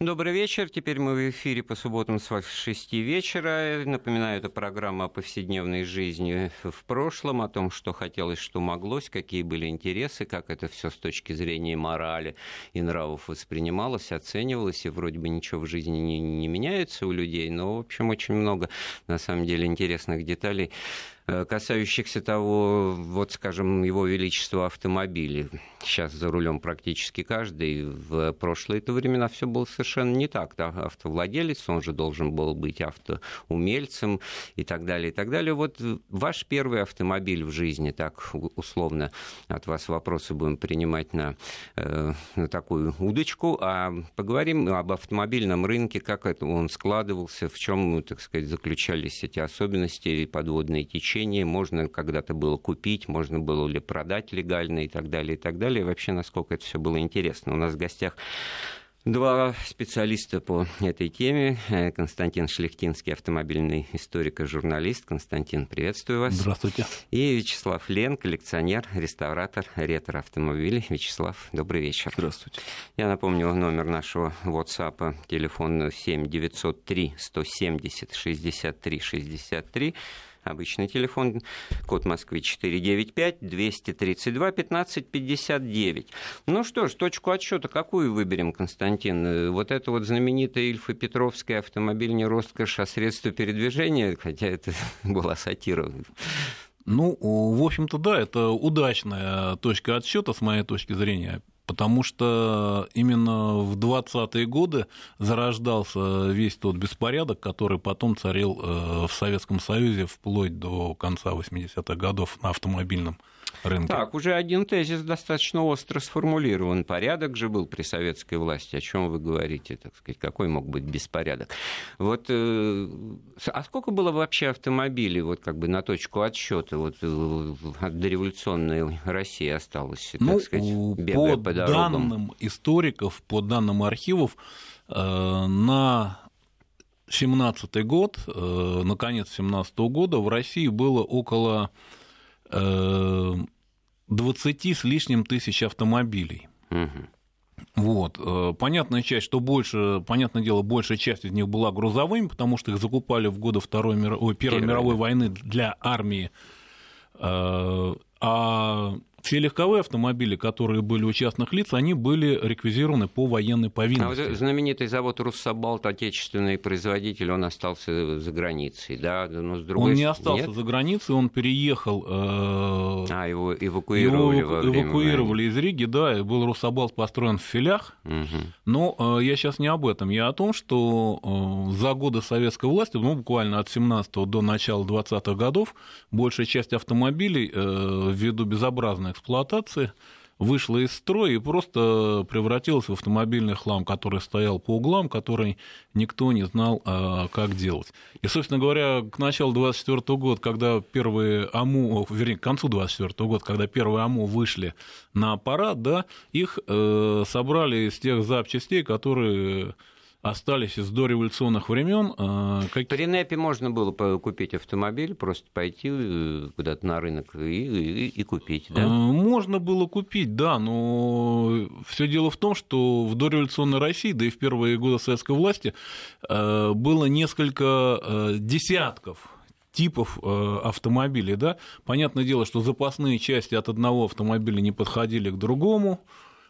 Добрый вечер. Теперь мы в эфире по субботам с 6 вечера. Напоминаю, это программа о повседневной жизни в прошлом, о том, что хотелось, что моглось, какие были интересы, как это все с точки зрения морали и нравов воспринималось, оценивалось, и вроде бы ничего в жизни не, не меняется у людей, но, в общем, очень много, на самом деле, интересных деталей касающихся того, вот, скажем, его величества автомобилей. Сейчас за рулем практически каждый. В прошлые-то времена все было совершенно не так. Да? Автовладелец, он же должен был быть автоумельцем и так далее, и так далее. Вот ваш первый автомобиль в жизни, так условно от вас вопросы будем принимать на, э, на такую удочку, а поговорим об автомобильном рынке, как это он складывался, в чем, так сказать, заключались эти особенности и подводные течения помещение, можно когда-то было купить, можно было ли продать легально и так далее, и так далее. И вообще, насколько это все было интересно. У нас в гостях Два специалиста по этой теме. Э, Константин Шлехтинский, автомобильный историк и журналист. Константин, приветствую вас. Здравствуйте. И Вячеслав Лен, коллекционер, реставратор, ретро автомобилей. Вячеслав, добрый вечер. Здравствуйте. Я напомню номер нашего WhatsApp, телефон 7 903 170 63 63 обычный телефон, код Москвы 495 232 15 59. Ну что ж, точку отсчета какую выберем, Константин? Вот это вот знаменитая Ильфа Петровская автомобиль не роскошь, а средство передвижения, хотя это была сатира. Ну, в общем-то, да, это удачная точка отсчета с моей точки зрения потому что именно в 20-е годы зарождался весь тот беспорядок, который потом царил э, в Советском Союзе вплоть до конца 80-х годов на автомобильном рынке. Так, уже один тезис достаточно остро сформулирован. Порядок же был при советской власти. О чем вы говорите, так сказать, какой мог быть беспорядок? Вот, э, а сколько было вообще автомобилей, вот как бы на точку отсчета вот э, от дореволюционной России осталось, так ну, сказать, бегая по, по дорогам? данным историков, по данным архивов, э, на 17 год, на конец 17 года в России было около 20 с лишним тысяч автомобилей. Вот. Э, понятная часть, что больше, понятное дело, большая часть из них была грузовыми, потому что их закупали в годы Второй мировой, Первой мировой войны для армии. Э, а все легковые автомобили, которые были у частных лиц, они были реквизированы по военной повинности. А вот знаменитый завод «Руссобалт», отечественный производитель, он остался за границей, да? Но с другой... Он не остался Нет? за границей, он переехал... Э... А, его эвакуировали его эвакуировали из Риги, да, и был «Руссобалт» построен в филях. Угу. Но э, я сейчас не об этом, я о том, что э, за годы советской власти, ну, буквально от 17 до начала 20-х годов, большая часть автомобилей э, ввиду безобразной полной эксплуатации, вышла из строя и просто превратилась в автомобильный хлам, который стоял по углам, который никто не знал, а, как делать. И, собственно говоря, к началу 24 года, когда первые АМУ, вернее, к концу 24 года, когда первые АМУ вышли на аппарат, да, их э, собрали из тех запчастей, которые остались из дореволюционных времен. А, как... При НЭПе можно было купить автомобиль, просто пойти э, куда-то на рынок и, и, и купить, да? А, можно было купить, да, но все дело в том, что в дореволюционной России, да и в первые годы советской власти, э, было несколько э, десятков типов автомобилей, да. Понятное дело, что запасные части от одного автомобиля не подходили к другому,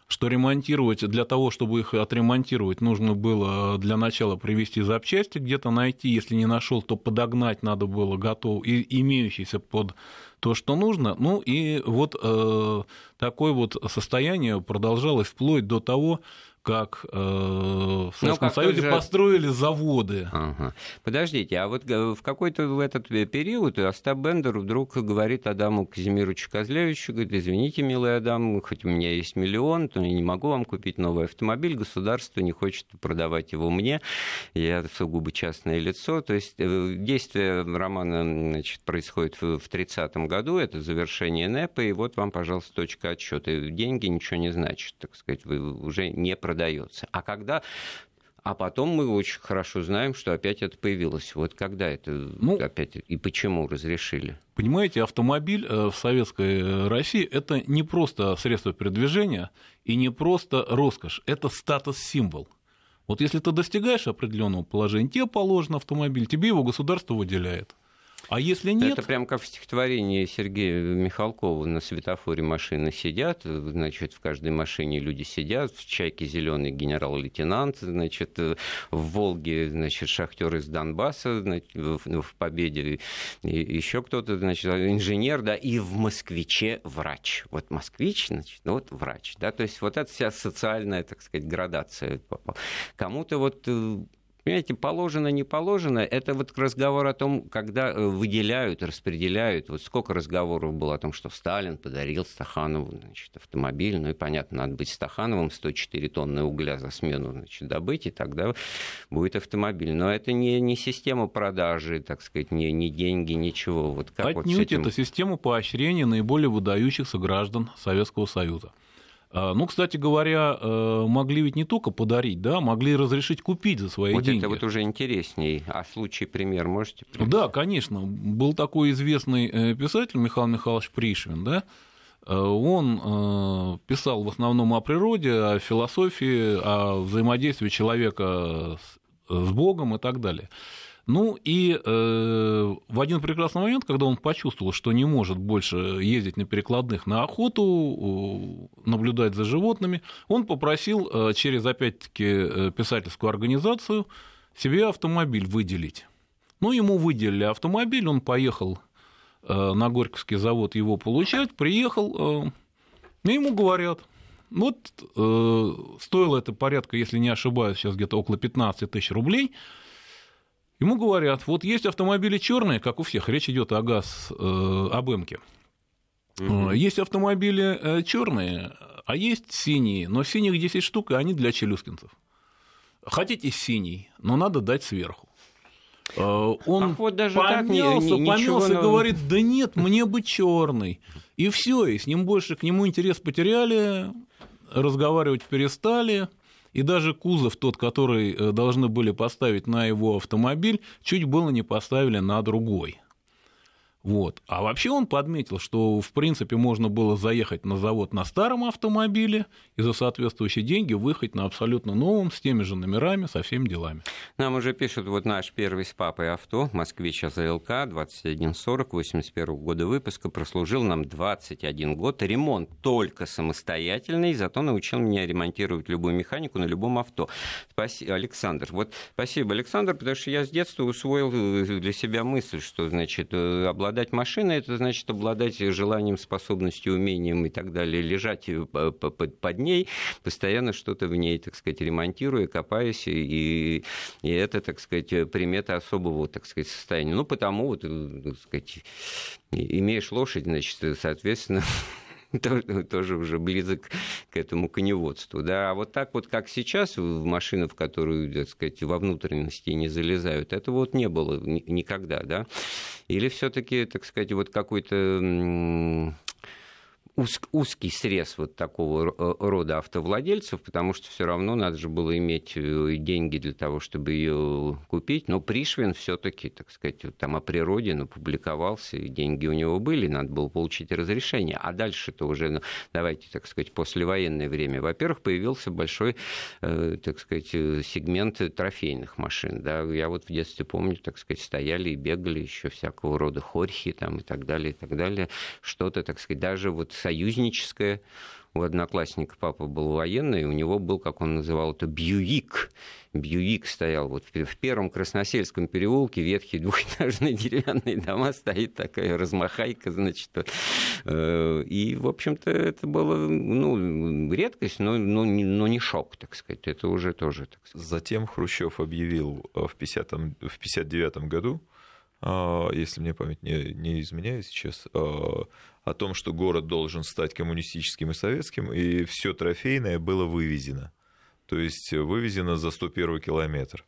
что ремонтировать, для того, чтобы их отремонтировать, нужно было для начала привести запчасти, где-то найти, если не нашел, то подогнать надо было готов, и имеющийся под то, что нужно. Ну и вот э, такое вот состояние продолжалось вплоть до того, как э, в Советском ну, Союзе же... построили заводы. Ага. Подождите, а вот э, в какой-то в этот период Остап Бендер вдруг говорит Адаму Казимировичу Козлевичу, говорит, извините, милый Адам, хоть у меня есть миллион, то я не могу вам купить новый автомобиль, государство не хочет продавать его мне, я сугубо частное лицо. То есть э, действие романа значит, происходит в 30-м году, это завершение НЭПа, и вот вам, пожалуйста, точка отсчета. Деньги ничего не значат, так сказать, вы уже не продается. А когда а потом мы очень хорошо знаем, что опять это появилось. Вот когда это ну, опять и почему разрешили? Понимаете, автомобиль э, в советской России – это не просто средство передвижения и не просто роскошь, это статус-символ. Вот если ты достигаешь определенного положения, тебе положен автомобиль, тебе его государство выделяет. А если нет... Это прям как в стихотворении Сергея Михалкова на светофоре машины сидят, значит, в каждой машине люди сидят, в «Чайке» зеленый генерал-лейтенант, значит, в «Волге», значит, шахтер из Донбасса, значит, в «Победе» еще кто-то, значит, инженер, да, и в «Москвиче» врач. Вот москвич, значит, ну вот врач, да, то есть вот это вся социальная, так сказать, градация. Кому-то вот э, Понимаете, положено, не положено, это вот разговор о том, когда э, выделяют, распределяют. Вот сколько разговоров было о том, что Сталин подарил Стаханову значит, автомобиль. Ну и понятно, надо быть Стахановым, 104 тонны угля за смену значит, добыть, и тогда будет автомобиль. Но это не, не система продажи, так сказать, не, не деньги, ничего. Вот как Отнюдь вот этим... это система поощрения наиболее выдающихся граждан Советского Союза. А, ну, кстати говоря, э, могли ведь не только подарить, да, могли разрешить купить за свои вот деньги. Вот это вот уже интересней. А случай, пример можете привести? Да, конечно. Был такой известный э, писатель Михаил Михайлович Пришвин, да, э, он писал в основном о природе, о философии, о взаимодействии человека с Богом и так далее. Ну и э, в один прекрасный момент, когда он почувствовал, что не может больше ездить на перекладных на охоту, наблюдать за животными, он попросил э, через, опять-таки, э, писательскую организацию себе автомобиль выделить. Ну, ему выделили автомобиль, он поехал э, на Горьковский завод его получать, приехал, э, ему говорят, вот э, стоило это порядка, если не ошибаюсь, сейчас где-то около 15 тысяч рублей – Ему говорят, вот есть автомобили черные, как у всех, речь идет о ГАЗ, э, об Эмке. Угу. Есть автомобили э, черные, а есть синие, но синих 10 штук, и они для челюскинцев. Хотите синий, но надо дать сверху. Э, он Ах, вот даже помялся, так, помялся и говорит, да нет, мне бы черный. И все, и с ним больше к нему интерес потеряли, разговаривать перестали. И даже кузов тот, который э, должны были поставить на его автомобиль, чуть было не поставили на другой. Вот. А вообще он подметил, что в принципе можно было заехать на завод на старом автомобиле и за соответствующие деньги выехать на абсолютно новом, с теми же номерами, со всеми делами. Нам уже пишут, вот наш первый с папой авто, москвич АЗЛК, 2140, 81 года выпуска, прослужил нам 21 год. Ремонт только самостоятельный, зато научил меня ремонтировать любую механику на любом авто. Спасибо, Александр. Вот спасибо, Александр, потому что я с детства усвоил для себя мысль, что, значит, э, обладать обладать машиной, это значит обладать желанием, способностью, умением и так далее, лежать э, под ней, постоянно что-то в ней, так сказать, ремонтируя, копаясь, и, и это, так сказать, примета особого, так сказать, состояния. Ну, потому, вот, э, так сказать, имеешь лошадь, значит, соответственно, тоже уже близок к этому коневодству. Да? А вот так вот, как сейчас, в машину, в которую, так сказать, во внутренности не залезают, это вот не было никогда. Да? Или все-таки, так сказать, вот какой-то уз, узкий срез вот такого э, рода автовладельцев, потому что все равно надо же было иметь э, деньги для того, чтобы ее купить. Но Пришвин все-таки, так сказать, там о природе напубликовался, и деньги у него были, надо было получить разрешение. А дальше-то уже, ну, давайте, так сказать, послевоенное время. Во-первых, появился большой, э, так сказать, сегмент трофейных машин. Да? Я вот в детстве помню, так сказать, стояли и бегали еще всякого рода хорьхи там и так далее, и так далее. Что-то, так сказать, даже вот союзническое. У одноклассника папа был военный, у него был, как он называл это, Бьюик. Бьюик стоял вот в первом Красносельском переулке, ветхие двухэтажные деревянные дома, стоит такая размахайка, значит. Э, и, в общем-то, это было ну, редкость, но, но, но не шок, так сказать. Это уже тоже, так сказать. Затем Хрущев объявил в 1959 году, а, если мне память не, не изменяет сейчас, а, о том, что город должен стать коммунистическим и советским, и все трофейное было вывезено. То есть вывезено за 101 километр.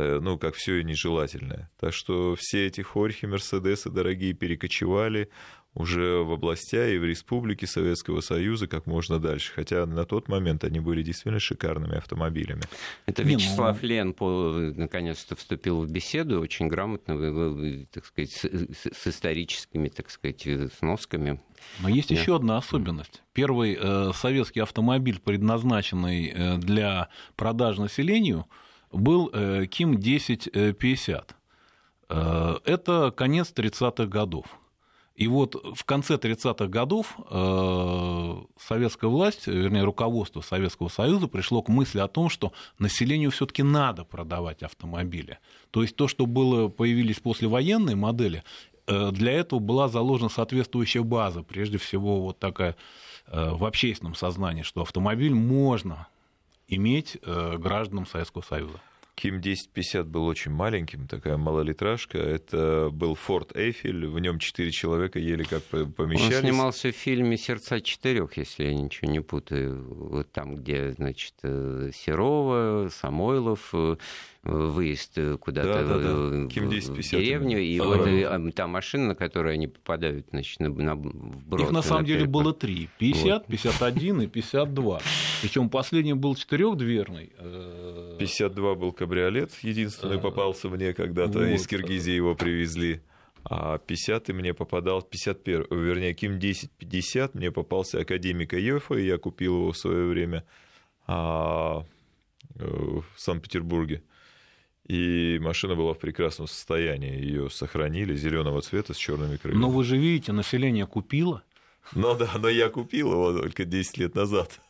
Ну, как все и нежелательное. Так что все эти хорьхи, мерседесы дорогие перекочевали уже в областя и в республике Советского Союза как можно дальше. Хотя на тот момент они были действительно шикарными автомобилями. Это Вячеслав Не, ну... Лен наконец-то вступил в беседу очень грамотно, так сказать, с, историческими, так сказать, сносками. Но есть да. еще одна особенность. Первый э, советский автомобиль, предназначенный э, для продажи населению, был э, Ким 1050. Э, это конец 30-х годов. И вот в конце 30-х годов э, советская власть, вернее, руководство Советского Союза пришло к мысли о том, что населению все-таки надо продавать автомобили. То есть то, что было, появились послевоенные модели, для этого была заложена соответствующая база, прежде всего вот такая в общественном сознании, что автомобиль можно иметь гражданам Советского Союза. Ким 1050 был очень маленьким, такая малолитражка. Это был Форд Эйфель, в нем четыре человека еле как помещались. Он снимался в фильме «Сердца четырех», если я ничего не путаю. Вот там, где, значит, э, Серова, Самойлов, э, выезд э, куда-то да, да, да. в деревню, и а, вот а, та машина, на которую они попадают значит, на, на вброд. Их на самом деле было три. 50, вот. 51 и 52. Причем последний был четырехдверный. 52 был кабриолет, единственный попался мне когда-то, вот. из Киргизии его привезли. А 50 мне попадал, 51, вернее, Ким 1050 мне попался академика Йофа, и я купил его в свое время а, э, в Санкт-Петербурге. И машина была в прекрасном состоянии. Ее сохранили зеленого цвета с черными крыльями. Но вы же видите, население купило. Ну да, но я купил его только 10 лет назад.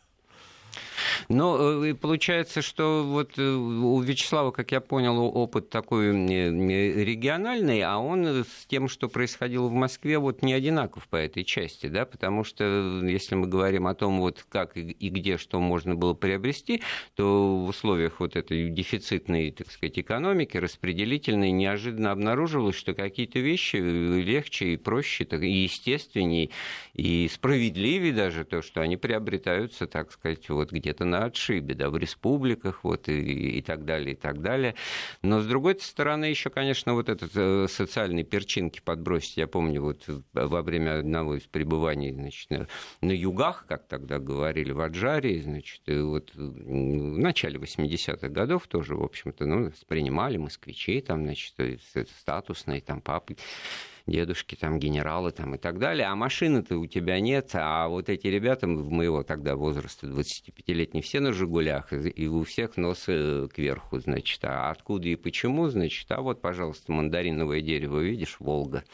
Но э, получается, что вот э, у Вячеслава, как я понял, опыт такой региональный, а он с тем, что происходило в Москве, вот не одинаков по этой части, да, потому что э, если мы говорим о том, вот как и где что можно было приобрести, то в условиях вот этой дефицитной, так сказать, экономики, распределительной, неожиданно обнаруживалось, что какие-то вещи легче и проще, и естественнее, и справедливее даже то, что они приобретаются, так сказать, вот где-то на отшибе, да, в республиках, вот, и, и так далее, и так далее. Но, с другой стороны, еще, конечно, вот этот э, социальные перчинки подбросить. Я помню, вот во время одного из пребываний, значит, на, на югах, как тогда говорили, в Аджаре, значит, вот в начале 80-х годов тоже, в общем-то, ну, принимали москвичей, там, значит, статусные, там, папы дедушки, там, генералы там, и так далее, а машины-то у тебя нет, а вот эти ребята моего тогда возраста, 25-летние, все на «Жигулях», и у всех носы кверху, значит, а откуда и почему, значит, а вот, пожалуйста, мандариновое дерево, видишь, Волга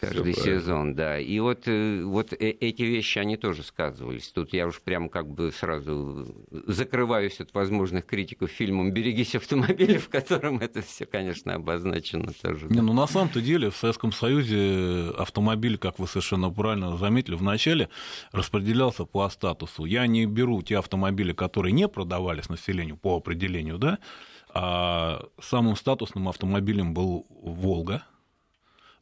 каждый сезон, да. И вот, э, вот э, эти вещи, они тоже сказывались. Тут я уж прям как бы сразу закрываюсь от возможных критиков фильмом «Берегись автомобиля», в котором это все, конечно, обозначено тоже. Не, ну на самом-то деле в Советском Союзе автомобиль, как вы совершенно правильно заметили в начале, распределялся по статусу. Я не беру те автомобили, которые не продавались населению по определению, да, а самым статусным автомобилем был «Волга»,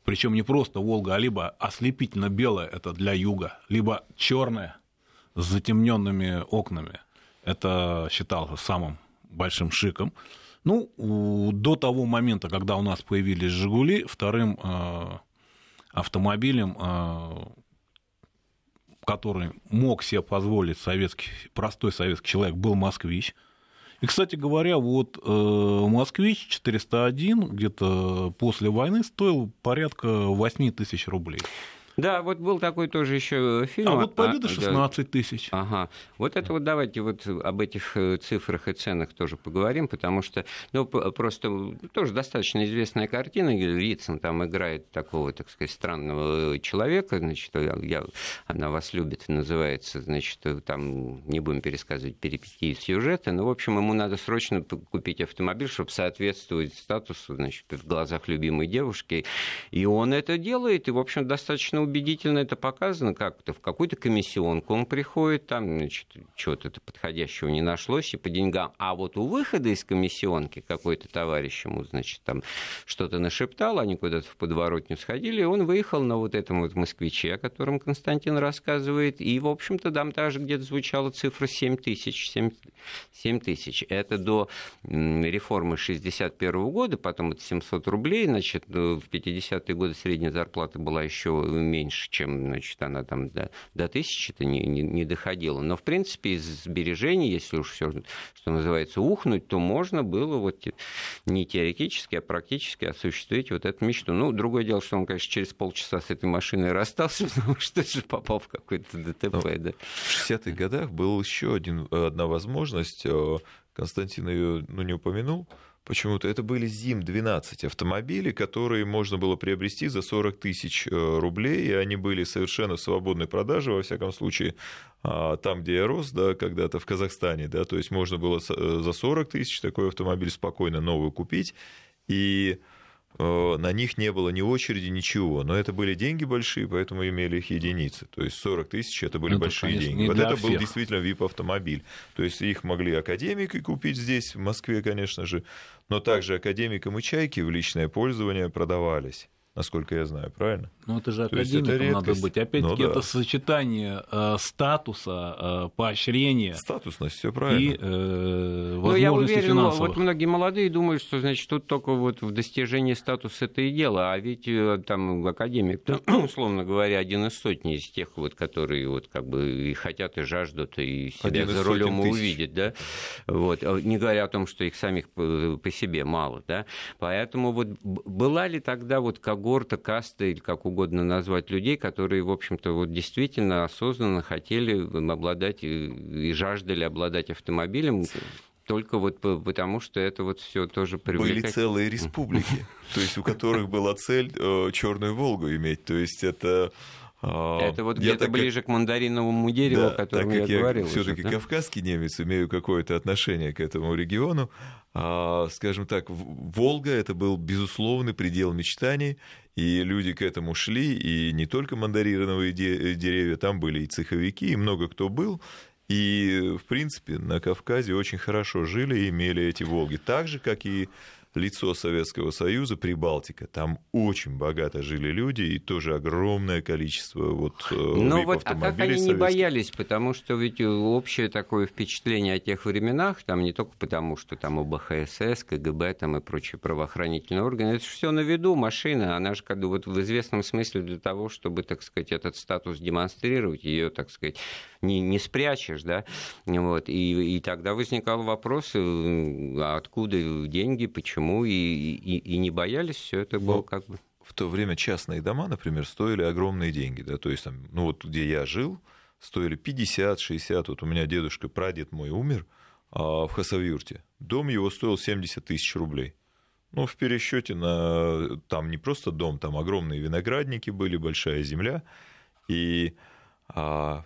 причем не просто Волга, а либо ослепительно белая, это для юга, либо черная с затемненными окнами. Это считалось самым большим шиком. Ну, до того момента, когда у нас появились «Жигули», вторым э, автомобилем, э, который мог себе позволить советский, простой советский человек, был «Москвич». И, кстати говоря, вот э, «Москвич» 401 где-то после войны стоил порядка 8 тысяч рублей. Да, вот был такой тоже еще фильм. А вот победа 16 тысяч. Ага. Вот это вот давайте вот об этих э, цифрах и ценах тоже поговорим, потому что, ну, просто тоже достаточно известная картина, где Вицин там играет такого, так сказать, странного человека, значит, я, она вас любит, называется, значит, там, не будем пересказывать перипетии сюжета, но, в общем, ему надо срочно купить автомобиль, чтобы соответствовать статусу, значит, в глазах любимой девушки, и он это делает, и, в общем, достаточно убедительно это показано как-то. В какую-то комиссионку он приходит, там, значит, чего-то подходящего не нашлось, и по деньгам. А вот у выхода из комиссионки какой-то товарищ ему, значит, там что-то нашептал, они куда-то в подворотню сходили, и он выехал на вот этом вот москвиче, о котором Константин рассказывает, и, в общем-то, там даже где-то звучала цифра 7 тысяч. 7, 7 тысяч. Это до реформы 61 года, потом это 700 рублей, значит, в 50-е годы средняя зарплата была еще меньше, чем, значит, она там до, до тысячи-то не, не, не доходила. Но, в принципе, из сбережений, если уж все, что называется, ухнуть, то можно было вот не теоретически, а практически осуществить вот эту мечту. Ну, другое дело, что он, конечно, через полчаса с этой машиной расстался, потому что же попал в какой-то ДТП. Ну, да. В 60-х годах был еще один, одна возможность, э, Константин ее ну, не упомянул, почему-то это были ЗИМ-12 автомобили, которые можно было приобрести за 40 тысяч э, рублей, и они были совершенно в свободной продаже, во всяком случае, а, там, где я рос, да, когда-то в Казахстане, да, то есть можно было э, за 40 тысяч такой автомобиль спокойно новый купить, и на них не было ни очереди, ничего. Но это были деньги большие, поэтому имели их единицы. То есть 40 тысяч это были ну, большие конечно, деньги. Вот это всех. был действительно VIP-автомобиль. То есть их могли академики купить здесь, в Москве, конечно же, но также академикам и чайки в личное пользование продавались насколько я знаю, правильно? Ну, это же академиком это надо быть. Опять-таки, ну, да. это сочетание э, статуса, э, поощрения. Статусность, все правильно. И э, возможности ну, я уверен, финансовых. вот многие молодые думают, что, значит, тут только вот в достижении статуса это и дело, а ведь э, там академик, условно говоря, один из сотни из тех, вот, которые вот как бы и хотят, и жаждут, и себя за рулем увидеть, да, вот, а не говоря о том, что их самих по, по себе мало, да, поэтому вот была ли тогда вот когорта, каста или как угодно назвать людей, которые, в общем-то, вот действительно осознанно хотели обладать и жаждали обладать автомобилем, только вот потому, что это вот все тоже привлекает. Были целые республики, то есть у которых была цель э, черную Волгу иметь, то есть это это вот где-то ближе как... к мандариновому дереву, да, о котором так как я, я говорил. Все-таки да? кавказский немец, имею какое-то отношение к этому региону. А, скажем так, Волга это был безусловный предел мечтаний, и люди к этому шли, и не только мандариновые деревья, там были и цеховики, и много кто был. И, в принципе, на Кавказе очень хорошо жили и имели эти Волги. Так же, как и лицо Советского Союза, Прибалтика. Там очень богато жили люди и тоже огромное количество вот э, Но вот, а как они советских. не боялись, потому что ведь общее такое впечатление о тех временах, там не только потому, что там ОБХСС, КГБ там и прочие правоохранительные органы, это все на виду, машина, она же как бы вот в известном смысле для того, чтобы, так сказать, этот статус демонстрировать, ее, так сказать, не, не спрячешь, да, вот, и, и тогда возникал вопрос, а откуда деньги, почему, и, и, и не боялись, все это было как бы... В то время частные дома, например, стоили огромные деньги, да, то есть, там, ну вот где я жил, стоили 50-60, вот у меня дедушка, прадед мой умер а, в Хасавюрте, дом его стоил 70 тысяч рублей. Ну, в пересчете на там не просто дом, там огромные виноградники были, большая земля. И а,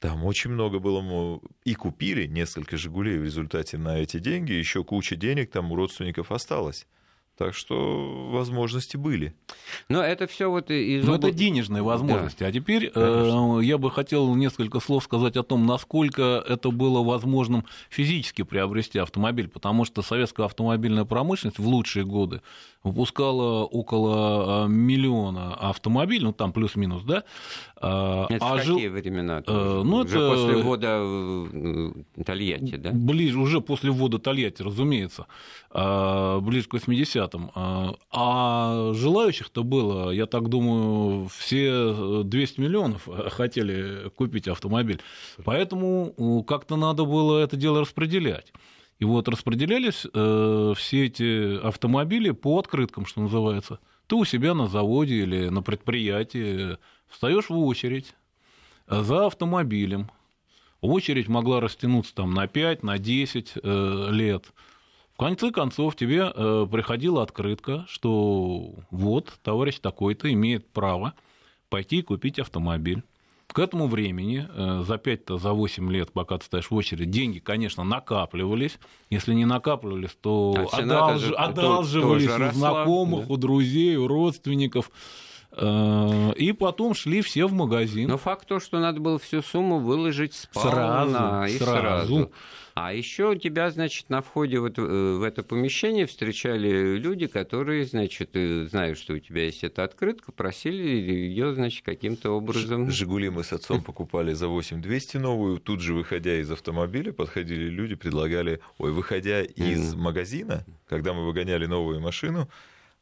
там очень много было, и купили несколько «Жигулей» в результате на эти деньги, еще куча денег там у родственников осталось. Так что возможности были. Но это все вот из Но это денежные возможности. Да. А теперь э, я бы хотел несколько слов сказать о том, насколько это было возможным физически приобрести автомобиль, потому что советская автомобильная промышленность в лучшие годы выпускала около э, миллиона автомобилей, ну там плюс-минус, да? Э, это а в жил... какие времена? Э, ну, уже это... после ввода э, Тольятти, да? Ближе, уже после ввода Тольятти, разумеется, ближе к 80-м. А желающих-то было, я так думаю, все 200 миллионов хотели купить автомобиль. Поэтому как-то надо было это дело распределять. И вот распределялись э, все эти автомобили по открыткам, что называется. Ты у себя на заводе или на предприятии встаешь в очередь за автомобилем. Очередь могла растянуться там на 5, на 10 э, лет. Конце концов тебе э, приходила открытка, что вот товарищ такой-то имеет право пойти и купить автомобиль. К этому времени, э, за 5-то, за 8 лет, пока ты стоишь в очереди, деньги, конечно, накапливались. Если не накапливались, то а одалж... же, одалживались у знакомых, да? у друзей, у родственников. Э, и потом шли все в магазин. Но факт то, что надо было всю сумму выложить сразу, и сразу. сразу. А еще тебя, значит, на входе вот э, в это помещение встречали люди, которые, значит, э, знают, что у тебя есть эта открытка, просили ее, значит, каким-то образом... «Жигули» мы с отцом покупали за 8200 новую, тут же, выходя из автомобиля, подходили люди, предлагали... Ой, выходя из магазина, когда мы выгоняли новую машину,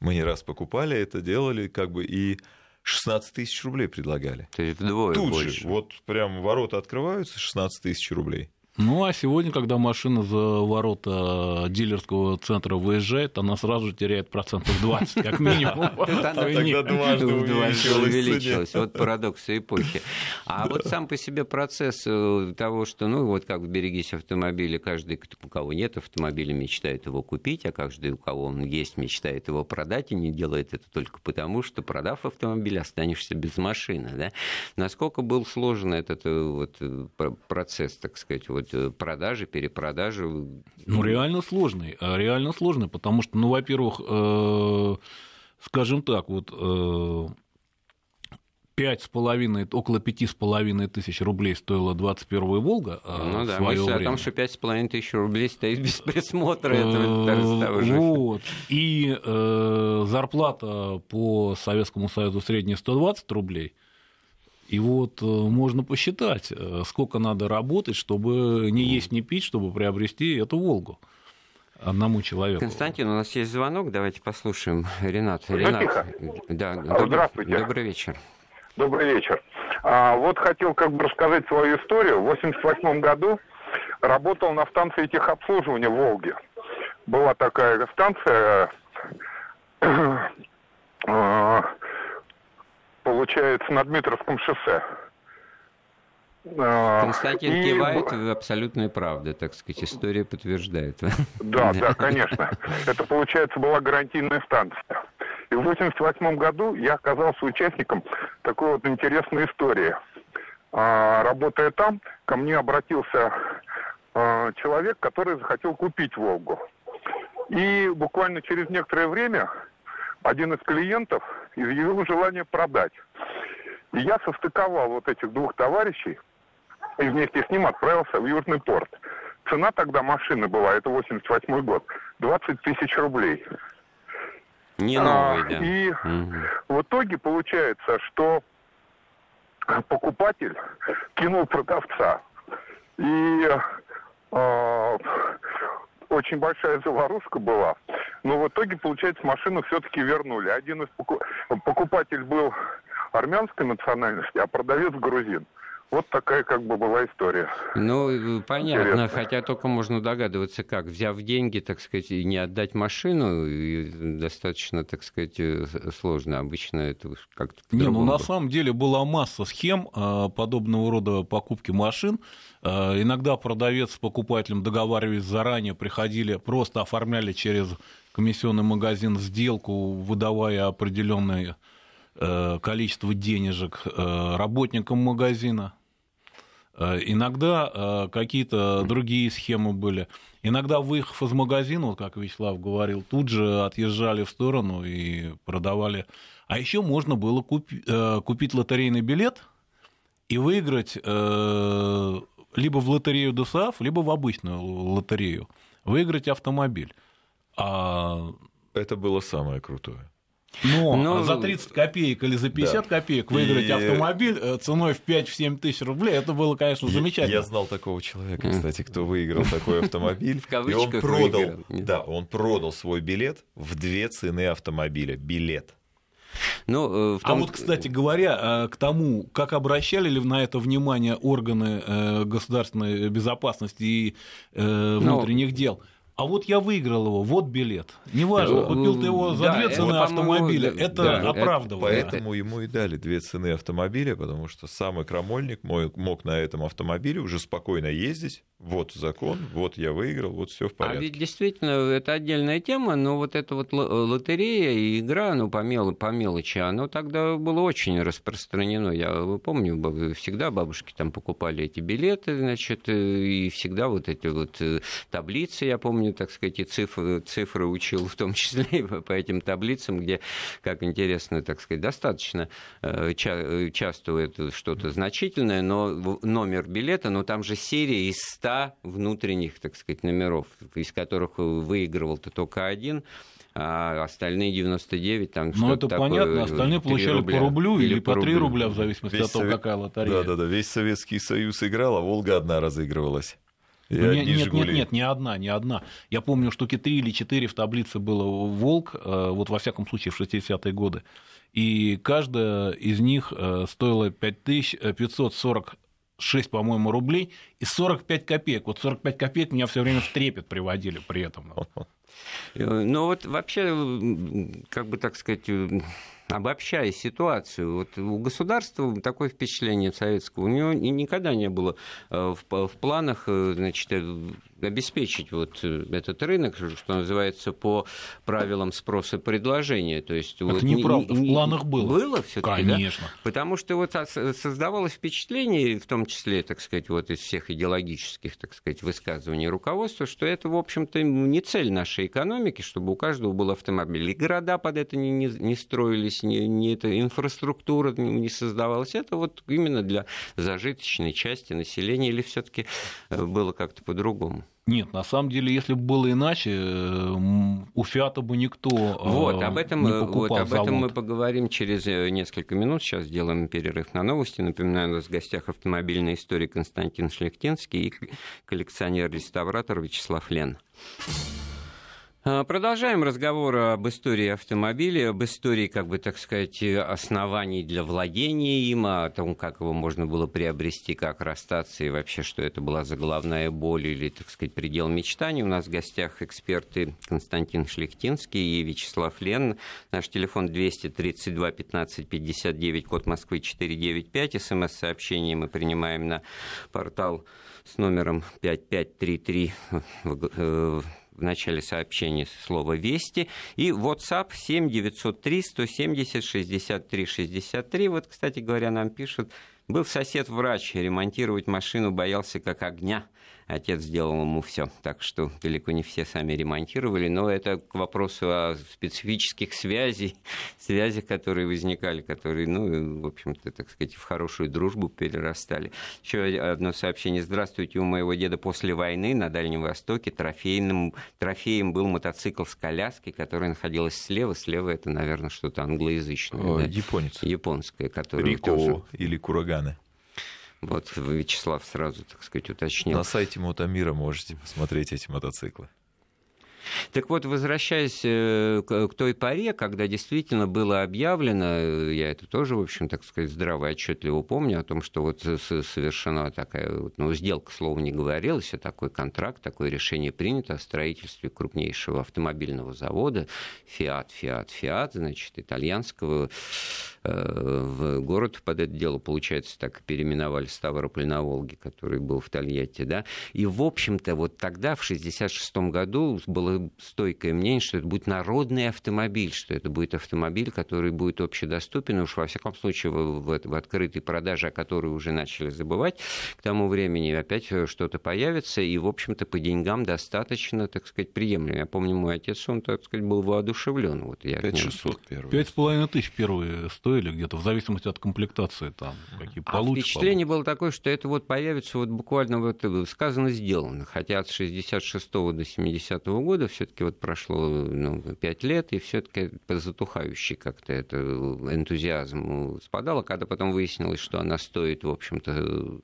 мы не раз покупали это, делали, как бы, и 16 тысяч рублей предлагали. То есть вдвое Тут больше. же, вот прям ворота открываются, 16 тысяч рублей. Ну, а сегодня, когда машина за ворота дилерского центра выезжает, она сразу теряет процентов 20, как минимум. Тогда дважды увеличилась. Вот парадокс эпохи. А вот сам по себе процесс э, того, что, ну, вот как «Берегись автомобиля», каждый, у кого нет автомобиля, мечтает его купить, а каждый, у кого он есть, мечтает его продать, и не делает это только потому, что, продав автомобиль, останешься без машины. Да? Насколько был сложен этот э, вот э, процесс, так сказать, вот Э, продажи, перепродажи. Ну, реально сложный, а реально сложный, потому что, ну, во-первых, э, скажем так, вот э, пять с половиной, около пяти с половиной тысяч рублей стоила 21-я «Волга» Ну да, мысль время. о том, что пять с половиной тысяч рублей стоит без присмотра, это Вот. И зарплата по Советскому Союзу средняя 120 рублей – и вот э, можно посчитать, э, сколько надо работать, чтобы не есть, не пить, чтобы приобрести эту «Волгу» одному человеку. Константин, у нас есть звонок, давайте послушаем. Ренат, Ренат. Да, добрый, Здравствуйте. Добрый вечер. Добрый вечер. А, вот хотел как бы рассказать свою историю. В 88 году работал на станции техобслуживания «Волги». Была такая станция, э, получается, на Дмитровском шоссе. А, Константин и... кивает в абсолютной правде, так сказать, история подтверждает. Да, да, конечно. Это, получается, была гарантийная станция. И в 1988 году я оказался участником такой вот интересной истории. А, работая там, ко мне обратился а, человек, который захотел купить «Волгу». И буквально через некоторое время один из клиентов изъявил желание продать. И я состыковал вот этих двух товарищей и вместе с ним отправился в Южный порт. Цена тогда машины была, это 88 год, 20 тысяч рублей. Не новый, а, да. И угу. в итоге получается, что покупатель кинул продавца. И э, очень большая заварушка была. Но в итоге, получается, машину все-таки вернули. Один из покупателей был армянской национальности, а продавец грузин. Вот такая как бы была история. Ну, понятно, Интересно. хотя только можно догадываться, как, взяв деньги, так сказать, и не отдать машину, достаточно, так сказать, э, сложно. Обычно это как-то Не, ну на самом деле была масса схем э, подобного рода покупки машин. Э, иногда продавец с покупателем договаривались заранее, приходили, просто оформляли через комиссионный магазин сделку, выдавая определенное количество денежек работникам магазина. Э, иногда э, какие-то другие схемы были. Иногда, выехав из магазина, вот как Вячеслав говорил, тут же отъезжали в сторону и продавали. А еще можно было купить, э, купить лотерейный билет и выиграть либо в лотерею ДСАФ, либо в обычную лотерею. Выиграть автомобиль. А... Это было самое крутое. Но, Но за 30 копеек или за 50 да. копеек выиграть и... автомобиль э, ценой в 5-7 тысяч рублей, это было, конечно, замечательно. Я знал такого человека, кстати, кто выиграл такой автомобиль. В и он продал, да, он продал свой билет в две цены автомобиля. Билет. Ну, э, том... А вот, кстати говоря, э, к тому, как обращали ли на это внимание органы государственной безопасности и ну, внутренних Но... дел – а вот я выиграл его, вот билет. Неважно, купил ты его за да, две цены это, автомобиля, это да, оправдывает. Поэтому ему и дали две цены автомобиля, потому что самый крамольник мог на этом автомобиле уже спокойно ездить. Вот закон, вот я выиграл, вот все в порядке. А ведь действительно это отдельная тема, но вот эта вот лотерея и игра, ну по, мел, по мелочи, оно тогда было очень распространено. Я помню, всегда бабушки там покупали эти билеты, значит, и всегда вот эти вот э, таблицы, я помню, помню, так сказать, и цифры, цифры учил в том числе по этим таблицам, где, как интересно, так сказать, достаточно э, ча- часто это что-то значительное, но номер билета, но там же серия из 100 внутренних, так сказать, номеров, из которых выигрывал-то только один а остальные 99 там Ну, это такое, понятно, остальные получали рубля, по рублю или, или по 3 рубля, в зависимости весь от того, Совет... какая лотерея. Да-да-да, весь Советский Союз играл, а Волга одна разыгрывалась. Ну, не, нет, нет, нет, не одна, не одна. Я помню, штуки 3 или 4 в таблице было «Волк», э, вот во всяком случае в 60-е годы. И каждая из них э, стоила 5546, э, по-моему, рублей и 45 копеек. Вот 45 копеек меня все время в трепет приводили при этом. Ну вот вообще, как бы так сказать, обобщая ситуацию, вот у государства такое впечатление советского, у него никогда не было в, в планах значит, обеспечить вот э, этот рынок, что называется, по правилам спроса и предложения. То есть, Это вот, неправда, не, в планах было. Было все таки Конечно. Да? Потому что вот создавалось впечатление, в том числе, так сказать, вот из всех идеологических, так сказать, высказываний руководства, что это, в общем-то, не цель нашей экономики, чтобы у каждого был автомобиль. И города под это не, не, не строились, не, не эта инфраструктура не создавалась. Это вот именно для зажиточной части населения или все таки э, было как-то по-другому? Нет, на самом деле, если бы было иначе, у Фиата бы никто вот, об этом, не покупал вот, об завод. этом мы поговорим через э, несколько минут. Сейчас сделаем перерыв на новости. Напоминаю, у нас в гостях автомобильный историк Константин Шлехтинский и коллекционер-реставратор Вячеслав Лен. А, продолжаем разговор об истории автомобиля, об истории, как бы так сказать, оснований для владения им, о том, как его можно было приобрести, как расстаться и вообще, что это была за головная боль или, так сказать, предел мечтаний. У нас в гостях эксперты Константин Шлихтинский и Вячеслав Лен. Наш телефон 232 15 59, код Москвы 495. СМС-сообщение мы принимаем на портал с номером 5533 в начале сообщения слово «Вести». И WhatsApp 7 903 170 63 63. Вот, кстати говоря, нам пишут, был сосед-врач, ремонтировать машину боялся как огня – отец сделал ему все. Так что далеко не все сами ремонтировали. Но это к вопросу о специфических связей, связях, которые возникали, которые, ну, в общем-то, так сказать, в хорошую дружбу перерастали. Еще одно сообщение. Здравствуйте, у моего деда после войны на Дальнем Востоке трофейным, трофеем был мотоцикл с коляской, которая находилась слева. Слева это, наверное, что-то англоязычное. О, да? Японец. Японское, которое Рико тоже... или Кураганы. Вот Вячеслав сразу, так сказать, уточнил. На сайте Мотомира можете посмотреть эти мотоциклы. Так вот, возвращаясь э, к той поре, когда действительно было объявлено, э, я это тоже, в общем, так сказать, здраво и отчетливо помню, о том, что вот совершена такая, ну, сделка, слова не говорилось, а такой контракт, такое решение принято о строительстве крупнейшего автомобильного завода Fiat, Fiat, Fiat, значит, итальянского, э, в город под это дело, получается, так и переименовали Ставрополь на Волге, который был в Тольятти, да, и, в общем-то, вот тогда, в 1966 году, было стойкое мнение, что это будет народный автомобиль, что это будет автомобиль, который будет общедоступен, уж во всяком случае в, в, в открытой продаже, о которой уже начали забывать, к тому времени опять что-то появится, и, в общем-то, по деньгам достаточно, так сказать, приемлемо. Я помню, мой отец, он, так сказать, был воодушевлен. Вот я 5600 первые. Пять с половиной тысяч первые стоили где-то, в зависимости от комплектации там, какие а получше. впечатление получше. было такое, что это вот появится вот буквально вот сказано, сделано. Хотя от 66 до 70 -го все-таки вот прошло ну, 5 лет, и все-таки затухающий как-то это энтузиазм спадал, а когда потом выяснилось, что она стоит, в общем-то,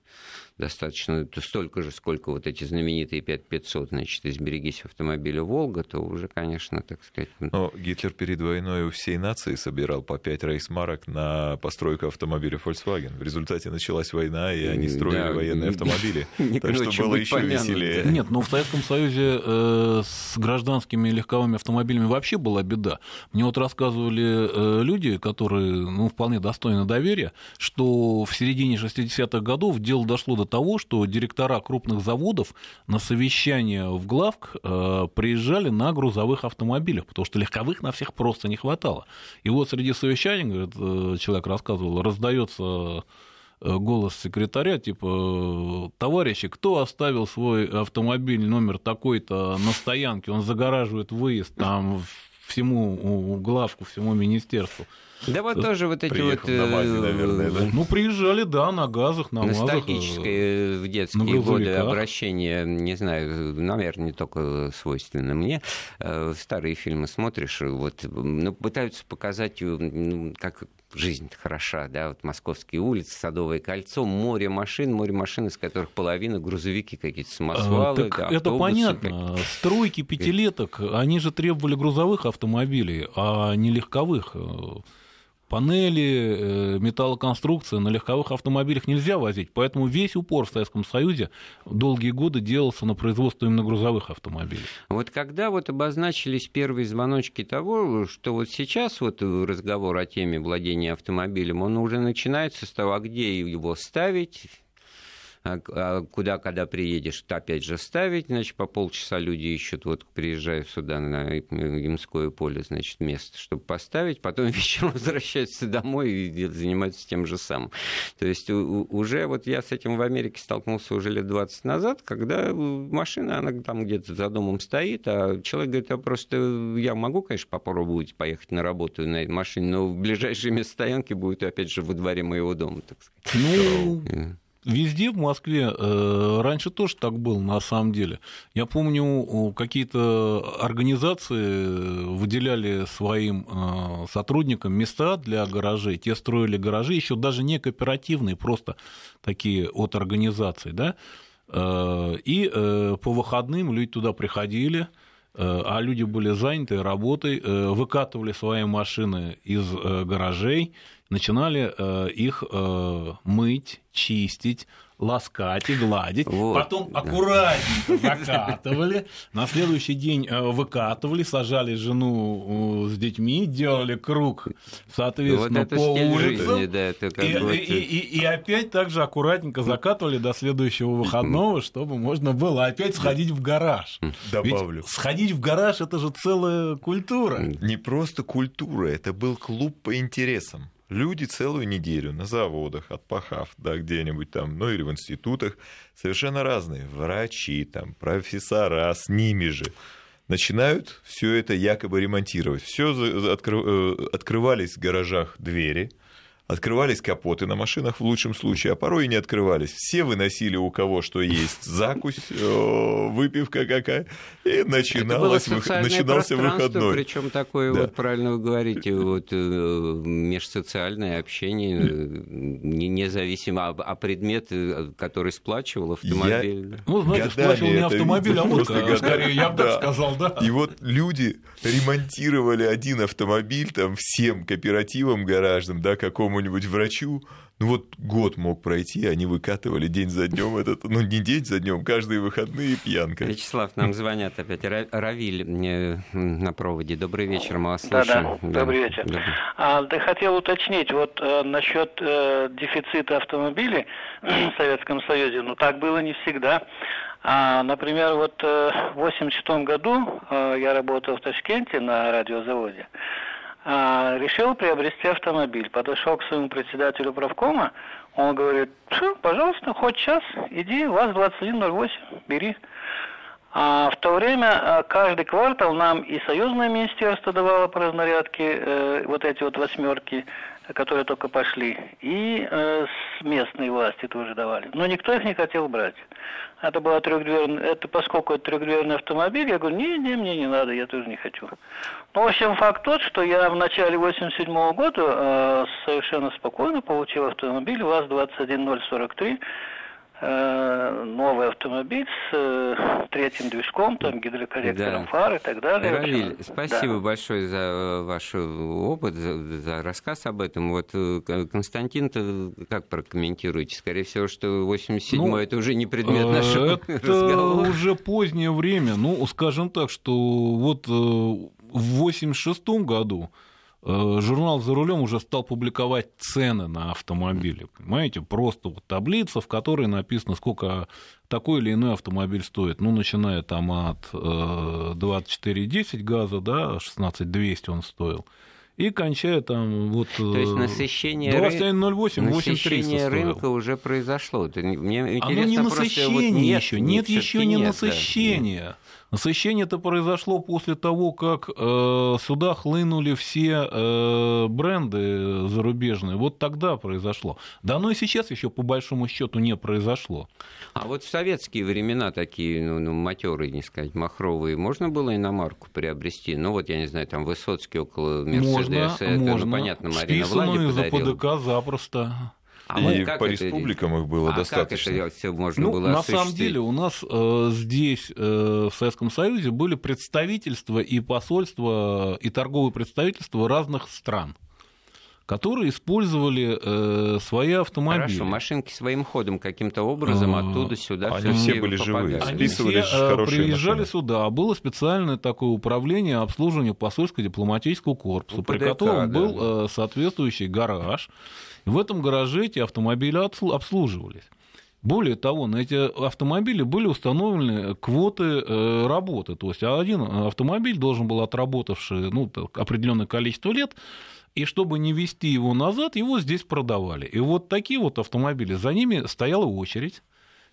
достаточно столько же, сколько вот эти знаменитые 5500, значит, «Изберегись автомобиля Волга», то уже, конечно, так сказать... Но Гитлер перед войной у всей нации собирал по 5 рейсмарок на постройку автомобиля Volkswagen. В результате началась война, и они строили да, военные автомобили. Так что было еще веселее. Нет, но в Советском Союзе э, с гражданскими легковыми автомобилями вообще была беда. Мне вот рассказывали э, люди, которые ну, вполне достойны доверия, что в середине 60-х годов дело дошло до до того, что директора крупных заводов на совещание в главк э, приезжали на грузовых автомобилях, потому что легковых на всех просто не хватало. И вот среди совещаний, говорит, э, человек рассказывал, раздается голос секретаря, типа, товарищи, кто оставил свой автомобиль номер такой-то на стоянке, он загораживает выезд там всему главку, всему министерству. Да вот тоже вот эти вот... на МАЗе, наверное, да? Ну, приезжали, да, на газах, на МАЗах. Ностальгическое в детские годы обращение, не знаю, наверное, не только свойственно мне. Старые фильмы смотришь, вот, ну, пытаются показать, как жизнь хороша, да, вот московские улицы, Садовое кольцо, море машин, море машин, из которых половина грузовики какие-то, самосвалы, так да, это понятно. Какие-то. Стройки пятилеток, они же требовали грузовых автомобилей, а не легковых панели, э, металлоконструкции на легковых автомобилях нельзя возить, поэтому весь упор в Советском Союзе долгие годы делался на производство именно грузовых автомобилей. Вот когда вот обозначились первые звоночки того, что вот сейчас вот разговор о теме владения автомобилем, он уже начинается с того, а где его ставить, куда, когда приедешь, опять же ставить, значит, по полчаса люди ищут, вот приезжаю сюда на Ямское поле, значит, место, чтобы поставить, потом вечером возвращаются домой и занимаются тем же самым. То есть уже вот я с этим в Америке столкнулся уже лет 20 назад, когда машина, она там где-то за домом стоит, а человек говорит, я просто, я могу, конечно, попробовать поехать на работу на этой машине, но в ближайшее место стоянки будет, опять же, во дворе моего дома, так сказать. Ну, Везде в Москве э, раньше тоже так было, на самом деле. Я помню, какие-то организации выделяли своим э, сотрудникам места для гаражей. Те строили гаражи, еще даже не кооперативные, просто такие от организаций, да. Э, и по выходным люди туда приходили, а люди были заняты работой, выкатывали свои машины из гаражей, начинали их мыть, чистить, ласкать и гладить, вот, потом аккуратненько закатывали, на следующий день э, выкатывали, сажали жену с детьми, делали круг, соответственно, вот по улицам, да, это как и, бы... и, и, и опять также аккуратненько закатывали до следующего выходного, чтобы можно было опять сходить в гараж. Добавлю. Ведь сходить в гараж – это же целая культура. Не просто культура, это был клуб по интересам. Люди целую неделю на заводах, отпахав, да, где-нибудь там, ну или в институтах, совершенно разные, врачи, там, профессора, с ними же, начинают все это якобы ремонтировать. Все э, открывались в гаражах двери, Открывались капоты на машинах в лучшем случае, а порой и не открывались. Все выносили у кого что есть, закусь, выпивка какая, и начиналось, начинался выходной. Причем такое, да. вот правильно вы говорите, вот э, межсоциальное общение, э, независимо, а, а предмет, э, который сплачивал автомобиль. Я... Ну, знаете, сплачивал не автомобиль, а музыка, скорее, я бы да. так сказал, да. И вот люди ремонтировали один автомобиль там всем кооперативам гаражным, да, какому какому-нибудь врачу, ну вот год мог пройти, они выкатывали день за днем этот, ну не день за днем, каждые выходные пьянка. Вячеслав, нам звонят опять. Равиль на проводе. Добрый вечер, мы вас слышим. Да, да, добрый вечер. Да. А, да хотел уточнить, вот э, насчет э, дефицита автомобилей в Советском Союзе, ну так было не всегда. А, например, вот э, в 1986 году э, я работал в Ташкенте на радиозаводе. А, решил приобрести автомобиль. Подошел к своему председателю правкома, он говорит, пожалуйста, хоть час, иди, ВАЗ-2108, бери. А в то время а, каждый квартал нам и союзное министерство давало по разнарядке э, вот эти вот восьмерки, которые только пошли, и э, местные власти тоже давали. Но никто их не хотел брать. Это была трехдверная, это поскольку это трехдверный автомобиль, я говорю, не, не, мне не надо, я тоже не хочу. Ну, в общем, факт тот, что я в начале 87 -го года э, совершенно спокойно получил автомобиль ВАЗ-21043, Э, новый автомобиль с э, третьим движком, там гидрокорректором да. фар и так далее. Равиль, спасибо да. большое за э, ваш опыт, за, за рассказ об этом. Вот Константин, как прокомментируете? Скорее всего, что 87 ну, это уже не предмет нашего это разговора. уже позднее время. Ну, скажем так, что вот в 86 году Э, журнал «За рулем» уже стал публиковать цены на автомобили. Понимаете, просто вот таблица, в которой написано, сколько такой или иной автомобиль стоит. Ну, начиная там от 24,10 э, газа, да, 16,200 он стоил, и кончая там вот... То есть насыщение, 21.08, насыщение рынка уже произошло. Мне интересно Оно не насыщение вот нет, еще, нет, нет еще не нет, насыщения. Да. Насыщение это произошло после того, как э, сюда хлынули все э, бренды зарубежные. Вот тогда произошло. Да оно и сейчас еще по большому счету не произошло. А вот в советские времена такие ну, ну, матерые, не сказать, махровые, можно было иномарку приобрести? Ну вот, я не знаю, там Высоцкий около Мерседеса, это, ну, можно. ну, понятно, Марина Влади за ПДК запросто. А и по республикам их было а достаточно. Как это все можно ну, было На самом деле у нас э, здесь, э, в Советском Союзе, были представительства и посольства, и торговые представительства разных стран которые использовали э, свои автомобили. Хорошо, машинки своим ходом каким-то образом а, оттуда сюда Они все были живые, Они все э, приезжали машины. сюда. Было специальное такое управление обслуживания посольско-дипломатического корпуса, УПДК, при котором да. был э, соответствующий гараж. В этом гараже эти автомобили обслуживались. Более того, на эти автомобили были установлены квоты э, работы. То есть один автомобиль должен был, отработавший ну, определенное количество лет, и чтобы не вести его назад, его здесь продавали. И вот такие вот автомобили, за ними стояла очередь.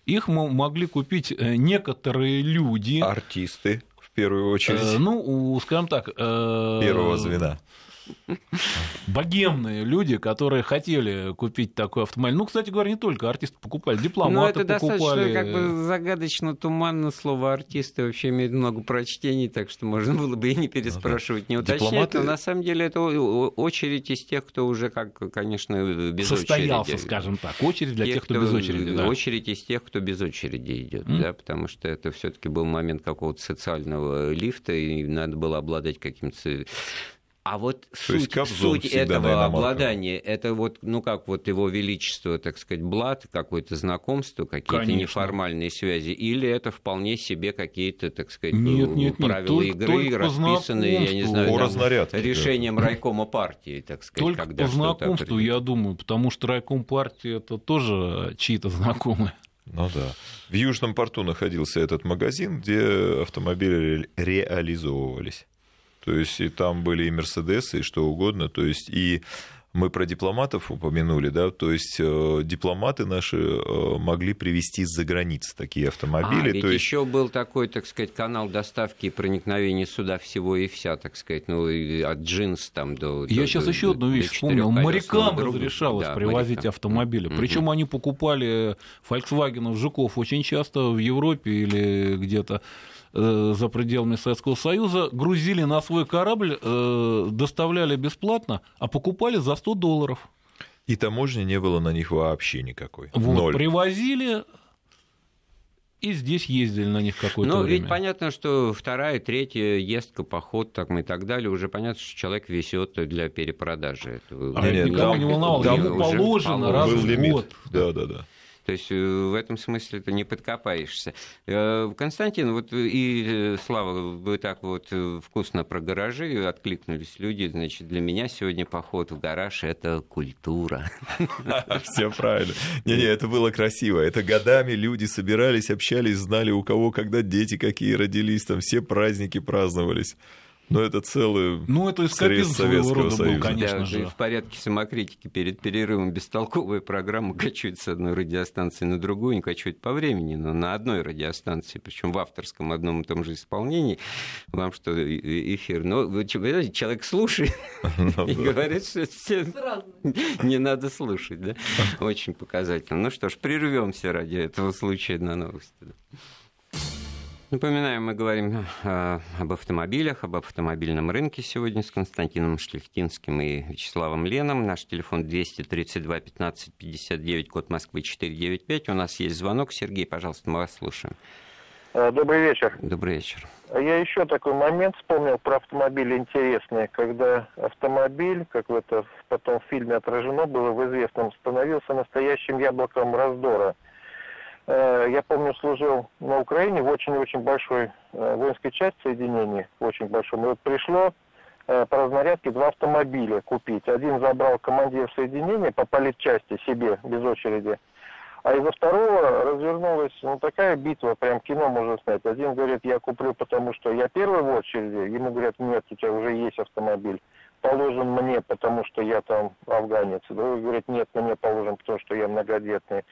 Их могли купить э, некоторые люди. Артисты, в первую очередь. Э, ну, скажем так... Первого звена богемные люди, которые хотели купить такой автомобиль. Ну, кстати говоря, не только артисты покупали, дипломаты Но это покупали. достаточно как бы загадочно, туманно слово артисты вообще имеет много прочтений, так что можно было бы и не переспрашивать, не уточнять. Дипломаты... Но на самом деле это очередь из тех, кто уже, как, конечно, без Состоялся, очереди. скажем так. Очередь для тех, тех кто, кто без очереди. Да. Очередь из тех, кто без очереди идет, mm. да, потому что это все-таки был момент какого-то социального лифта, и надо было обладать каким-то а вот суть, суть этого обладания, это вот, ну как вот его величество, так сказать, блат, какое-то знакомство, какие-то неформальные связи, или это вполне себе какие-то, так сказать, нет, нет, правила нет, игры, только расписанные, я не знаю, там, решением да. райкома партии, так сказать. Только когда по знакомству, я думаю, потому что райком партии это тоже чьи-то знакомые. Ну да. В Южном порту находился этот магазин, где автомобили реализовывались. То есть и там были и Мерседесы, и что угодно. То есть и мы про дипломатов упомянули, да, то есть э, дипломаты наши э, могли привезти из-за границы такие автомобили. А, ведь то есть... еще был такой, так сказать, канал доставки и проникновения сюда всего и вся, так сказать, ну, от джинс там до... Я до, сейчас до, еще одну вещь вспомнил. Морякам разрешалось да, привозить морякам. автомобили. Угу. Причем они покупали Volkswagen Жуков очень часто в Европе или где-то Э, за пределами Советского Союза, грузили на свой корабль, э, доставляли бесплатно, а покупали за 100 долларов. И таможни не было на них вообще никакой. Вот, Ноль. привозили, и здесь ездили на них какое-то Ну, время. ведь понятно, что вторая, третья ездка, поход так и так далее, уже понятно, что человек везет для перепродажи. А нет, никого там, не волновало, ему положено раз в год. Да, да, да. То есть э, в этом смысле ты не подкопаешься. Э, Константин, вот и э, Слава, вы так вот вкусно про гаражи откликнулись люди. Значит, для меня сегодня поход в гараж – это культура. Все правильно. Не-не, это было красиво. Это годами люди собирались, общались, знали, у кого когда дети какие родились, там все праздники праздновались. Но это целый Ну, это эскапизм своего рода Союза. был, конечно да, же. В порядке самокритики перед перерывом бестолковая программа качует с одной радиостанции на другую, не качует по времени, но на одной радиостанции, причем в авторском одном и том же исполнении. Вам что, эфир? Ну, вы, человек слушает ну и говорит, что не надо слушать, да? Очень показательно. Ну что ж, прервемся ради этого случая на новости. Напоминаем, мы говорим э, об автомобилях, об автомобильном рынке сегодня с Константином Шлихтинским и Вячеславом Леном. Наш телефон 232 15 59, код Москвы 495. У нас есть звонок. Сергей, пожалуйста, мы вас слушаем. Э, добрый вечер. Добрый вечер. Я еще такой момент вспомнил про автомобили интересный, когда автомобиль, как в это потом в фильме отражено было в известном, становился настоящим яблоком раздора – я помню, служил на Украине в очень-очень большой э, воинской части соединений, очень большом. И вот пришло э, по разнарядке два автомобиля купить. Один забрал командир соединения по политчасти себе, без очереди. А из-за второго развернулась ну, такая битва, прям кино можно снять. Один говорит, я куплю, потому что я первый в очереди. Ему говорят, нет, у тебя уже есть автомобиль. положен мне, потому что я там афганец. Другой говорит, нет, мне положен, потому что я многодетный.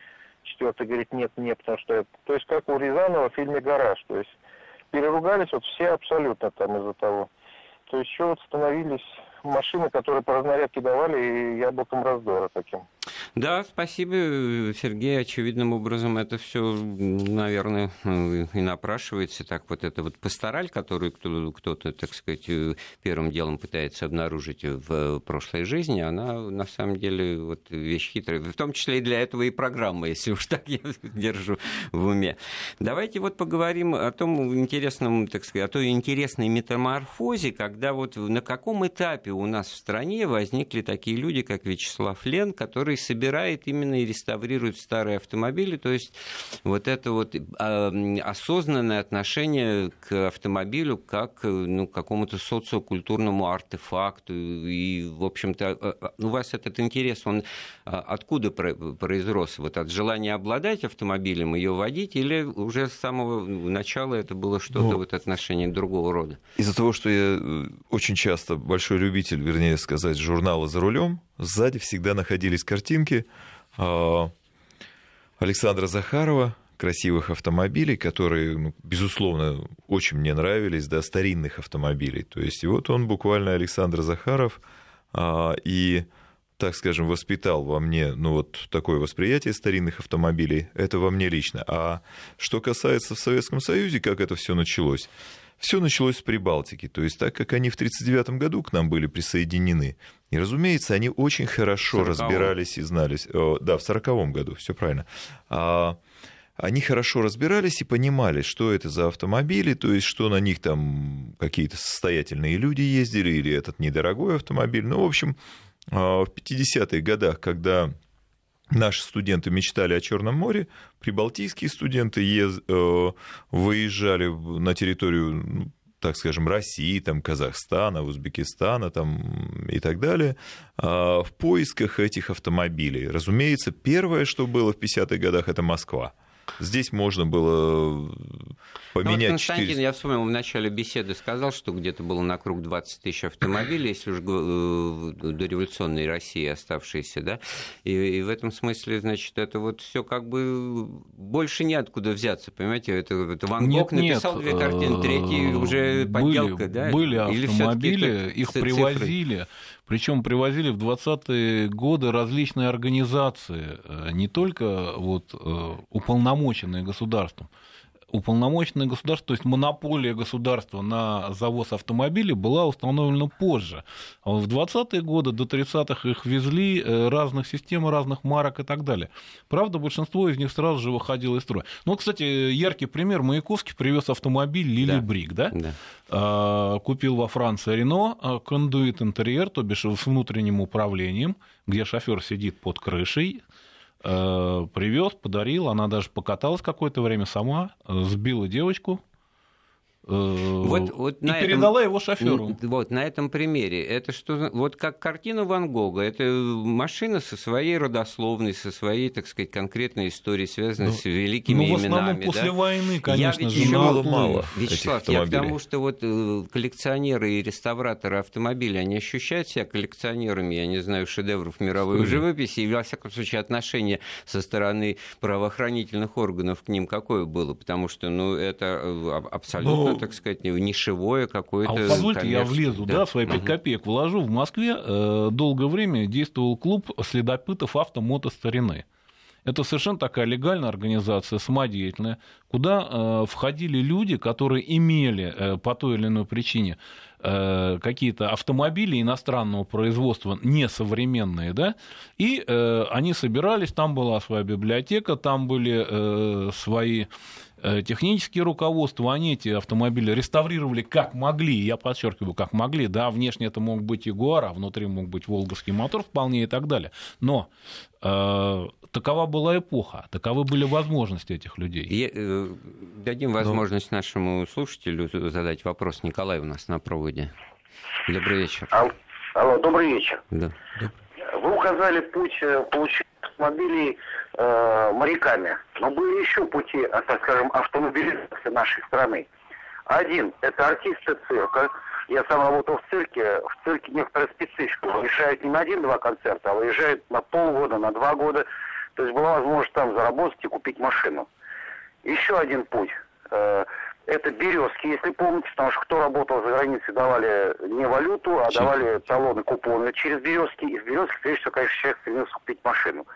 Четвертый говорит, нет, нет, потому что я... То есть как у Рязанова в фильме «Гараж». То есть переругались вот все абсолютно там из-за того. То есть еще вот становились машины, которые по разнарядке давали, и яблоком раздора таким. Да, спасибо, Сергей. Очевидным образом это все, наверное, и напрашивается. Так вот эта вот пастораль, которую кто-то, так сказать, первым делом пытается обнаружить в прошлой жизни, она на самом деле вот вещь хитрая. В том числе и для этого и программа, если уж так я держу в уме. Давайте вот поговорим о том интересном, так сказать, о той интересной метаморфозе, когда вот на каком этапе у нас в стране возникли такие люди, как Вячеслав Лен, который собирает именно и реставрирует старые автомобили. То есть вот это вот а, осознанное отношение к автомобилю как ну, к какому-то социокультурному артефакту. И, в общем-то, а, а, у вас этот интерес, он откуда произрос? Вот от желания обладать автомобилем, ее водить, или уже с самого начала это было что-то ну, вот отношение другого рода? Из-за того, что я э, очень часто большой любитель, вернее сказать, журнала «За рулем», сзади всегда находились картинки а, Александра Захарова, красивых автомобилей, которые, ну, безусловно, очень мне нравились, да, старинных автомобилей. То есть, и вот он буквально, Александр Захаров, а, и, так скажем, воспитал во мне, ну, вот такое восприятие старинных автомобилей, это во мне лично. А что касается в Советском Союзе, как это все началось, все началось с Прибалтики, то есть так как они в 1939 году к нам были присоединены, и, разумеется, они очень хорошо разбирались и знали, да, в 1940 году, все правильно, а, они хорошо разбирались и понимали, что это за автомобили, то есть что на них там какие-то состоятельные люди ездили, или этот недорогой автомобиль. Ну, в общем, а, в 50-х годах, когда Наши студенты мечтали о Черном море, прибалтийские студенты ез, э, выезжали на территорию, ну, так скажем, России, там, Казахстана, Узбекистана там, и так далее, э, в поисках этих автомобилей. Разумеется, первое, что было в 50-х годах, это Москва. Здесь можно было поменять... Ну, вот Константин, 400... я вспомнил, в начале беседы сказал, что где-то было на круг 20 тысяч автомобилей, если уж э, до революционной России оставшиеся, да, и, и в этом смысле, значит, это вот все как бы больше неоткуда взяться, понимаете, это, это Ван Гог нет, написал нет, две картины, третий уже подделка, были, да? Были автомобили, их привозили, причем привозили в 20-е годы различные организации, э, не только вот э, уполномоченные государством, уполномоченное государство, то есть монополия государства на завоз автомобилей была установлена позже. А в 20-е годы, до 30-х их везли э, разных систем, разных марок и так далее. Правда, большинство из них сразу же выходило из строя. Ну, кстати, яркий пример. Маяковский привез автомобиль Лили да. Брик, да? да. А, купил во Франции Рено, кондуит интерьер, то бишь с внутренним управлением, где шофер сидит под крышей, привез, подарил, она даже покаталась какое-то время сама, э, сбила девочку, Э, вот, вот и на передала этом, его шоферу. Вот на этом примере. Это что, вот как картина Ван Гога. Это машина со своей родословной, со своей, так сказать, конкретной историей, связанной ну, с великими ну, в именами. после да? войны, конечно я же, мало, мало. Вячеслав, я к тому, что вот э, коллекционеры и реставраторы автомобилей, они ощущают себя коллекционерами, я не знаю, шедевров мировой Скажи. живописи, и во всяком случае отношение со стороны правоохранительных органов к ним какое было, потому что, ну, это э, абсолютно так сказать, нишевое какое-то. А позвольте, я влезу, да, да свои 5 копеек вложу. В Москве э, долгое время действовал клуб следопытов автомото старины. Это совершенно такая легальная организация, самодеятельная, куда э, входили люди, которые имели э, по той или иной причине э, какие-то автомобили иностранного производства, несовременные, да, и э, они собирались, там была своя библиотека, там были э, свои технические руководства, они эти автомобили реставрировали как могли, я подчеркиваю, как могли, да, внешне это мог быть Ягуар, а внутри мог быть Волговский мотор вполне и так далее, но э, такова была эпоха, таковы были возможности этих людей. И, э, дадим возможность но... нашему слушателю задать вопрос. Николай у нас на проводе. Добрый вечер. Алло, алло добрый вечер. Да. Вы указали путь э, получения автомобилей э, моряками. Но были еще пути, а, так скажем, автомобилизации нашей страны. Один – это артисты цирка, Я сам работал в цирке. В цирке некоторая специфика. Выезжают не на один-два концерта, а выезжают на полгода, на два года. То есть была возможность там заработать и купить машину. Еще один путь. Э, это березки, если помните, потому что кто работал за границей, давали не валюту, а давали талоны, купоны через березки. И в березке, прежде всего, конечно, человек стремился купить машину.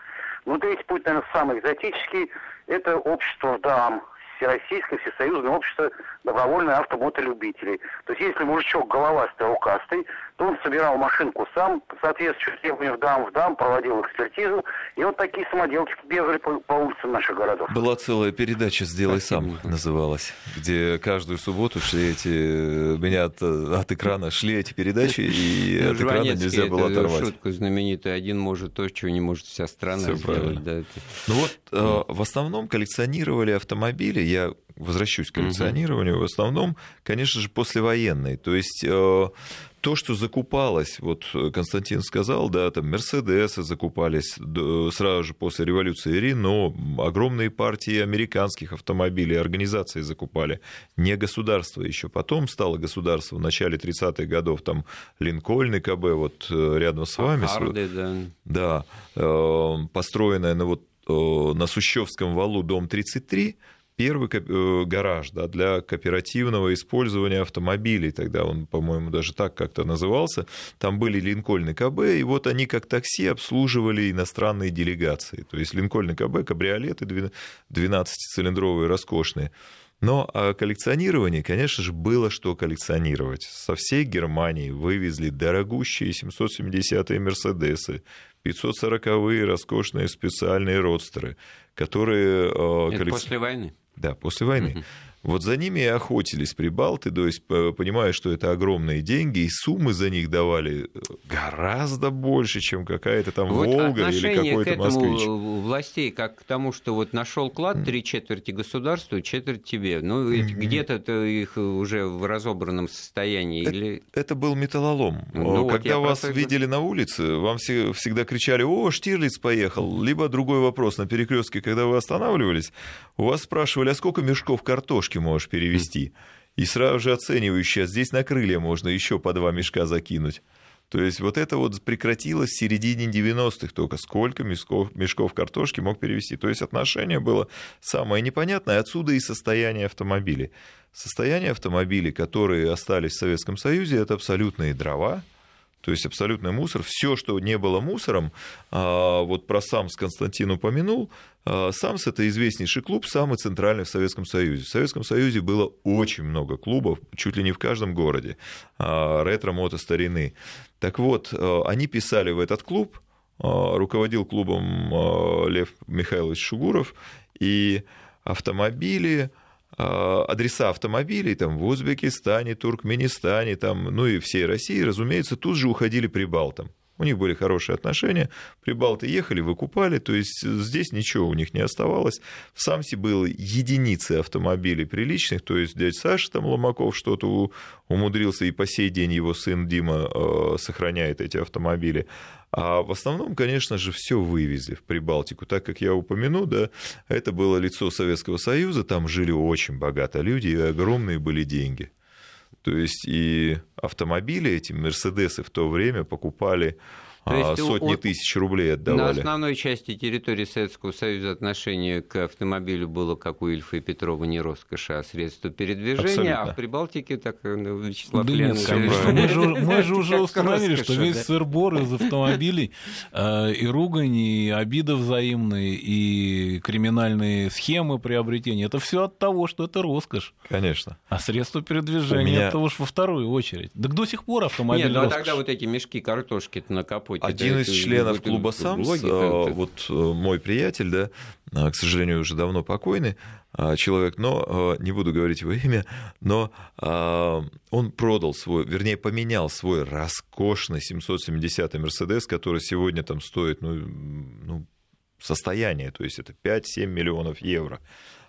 Ну, третий путь, наверное, самый экзотический. Это общество ДАМ, Всероссийское всесоюзное общество добровольных автомотолюбителей. То есть если мужичок головастый, рукастый, то он собирал машинку сам, соответствующим требованиям в дам в дам, проводил экспертизу, и вот такие самоделочки бегали по, по улицам наших городов. Была целая передача «Сделай сам» называлась, где каждую субботу шли эти... Меня от, от экрана шли эти передачи, и ну, от экрана нельзя было оторвать. шутку знаменитую. Один может то, чего не может вся страна Все сделать. Да, это... Ну вот, э, в основном коллекционировали автомобили, я возвращусь к коллекционированию, в основном, конечно же, послевоенные. То есть э, то, что закупалось, вот Константин сказал, да, там Мерседесы закупались сразу же после революции Рено, огромные партии американских автомобилей, организации закупали, не государство еще. Потом стало государство в начале 30-х годов, там Линкольн и КБ, вот э, рядом с вами. Харды, да. Да, э, построенная на вот на Сущевском валу дом 33, первый э, гараж да, для кооперативного использования автомобилей. Тогда он, по-моему, даже так как-то назывался. Там были Линкольны КБ, и вот они как такси обслуживали иностранные делегации. То есть Линкольны КБ, кабриолеты 12-цилиндровые, роскошные. Но о коллекционировании, конечно же, было что коллекционировать. Со всей Германии вывезли дорогущие 770-е Мерседесы, 540-е роскошные специальные родстеры, которые... Э, Это после войны? Да, после войны. Угу. Вот за ними и охотились прибалты, то есть понимая, что это огромные деньги, и суммы за них давали э, гораздо больше, чем какая-то там вот Волга или какой-то москвич. властей как к тому, что вот нашел клад три четверти государству, четверть тебе. Ну, mm-hmm. где-то их уже в разобранном состоянии. Это, или... это был металлолом. Ну, Когда вот вас просто... видели на улице, вам все, всегда кричали, о, Штирлиц поехал. Либо другой вопрос, на перекрестке, когда вы останавливались, у вас спрашивали, а сколько мешков картошки картошки можешь перевести. И сразу же оценивающий, а здесь на крылья можно еще по два мешка закинуть. То есть вот это вот прекратилось в середине 90-х только. Сколько мешков, мешков картошки мог перевести. То есть отношение было самое непонятное. Отсюда и состояние автомобилей. Состояние автомобилей, которые остались в Советском Союзе, это абсолютные дрова, то есть абсолютный мусор. Все, что не было мусором, а, вот про САМС Константин упомянул, а, САМС – это известнейший клуб, самый центральный в Советском Союзе. В Советском Союзе было очень много клубов, чуть ли не в каждом городе, а, ретро-мото старины. Так вот, они писали в этот клуб, руководил клубом Лев Михайлович Шугуров, и автомобили – адреса автомобилей там, в Узбекистане, Туркменистане, там, ну и всей России, разумеется, тут же уходили прибалтам. У них были хорошие отношения, прибалты ехали, выкупали, то есть здесь ничего у них не оставалось. В Самсе было единицы автомобилей приличных, то есть дядя Саша там Ломаков что-то умудрился, и по сей день его сын Дима э, сохраняет эти автомобили. А в основном, конечно же, все вывезли в Прибалтику. Так как я упомяну, да, это было лицо Советского Союза, там жили очень богато люди, и огромные были деньги. То есть и автомобили, эти Мерседесы в то время покупали то а, есть сотни у, тысяч рублей отдавали. На основной части территории Советского Союза отношение к автомобилю было, как у Ильфа и Петрова, не роскошь, а средство передвижения, Абсолютно. а в Прибалтике так э, ну, Вячеслав да нет, мы, же, мы же уже установили, что весь сыр-бор из автомобилей э, и ругань, и обиды взаимные, и криминальные схемы приобретения, это все от того, что это роскошь. Конечно. А средство передвижения меня... это уж во вторую очередь. Так до сих пор автомобиль Нет, ну а тогда вот эти мешки картошки на капоте один из членов клуба САМС, а, вот э, мой приятель, да, а, к сожалению, уже давно покойный а, человек, но не буду говорить его имя, но он продал свой, вернее, поменял свой роскошный 770-й Мерседес, который сегодня там стоит, ну, ну состояние, то есть это 5-7 миллионов евро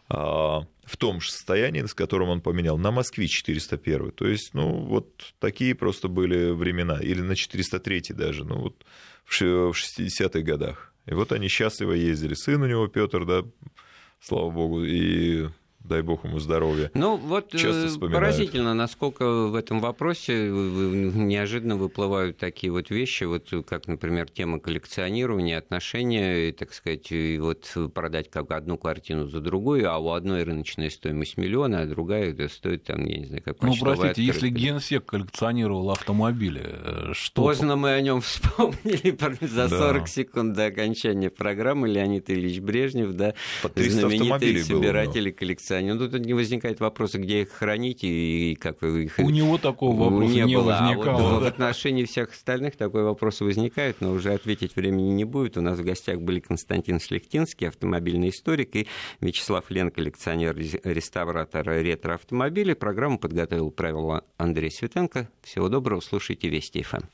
в том же состоянии, с которым он поменял, на Москве 401. То есть, ну, вот такие просто были времена. Или на 403 даже, ну, вот в 60-х годах. И вот они счастливо ездили. Сын у него, Петр, да, слава богу, и дай бог ему здоровья. Ну вот Часто э, поразительно, насколько в этом вопросе неожиданно выплывают такие вот вещи, вот как, например, тема коллекционирования, отношения, так сказать, и вот продать как одну картину за другую, а у одной рыночная стоимость миллиона, а другая стоит там, я не знаю, как Ну, простите, открытка. если генсек коллекционировал автомобили, э, что... Поздно мы о нем вспомнили за 40 да. секунд до окончания программы Леонид Ильич Брежнев, да, знаменитый собиратель и коллекционер. Ну, тут не возникает вопроса, где их хранить и как вы их... У него такого вопроса не, не было. возникало. А вот в отношении всех остальных такой вопрос возникает, но уже ответить времени не будет. У нас в гостях были Константин Шлехтинский, автомобильный историк, и Вячеслав Лен, коллекционер-реставратор ретро-автомобилей. Программу подготовил правило Андрей Светенко. Всего доброго, слушайте Вести ФМ.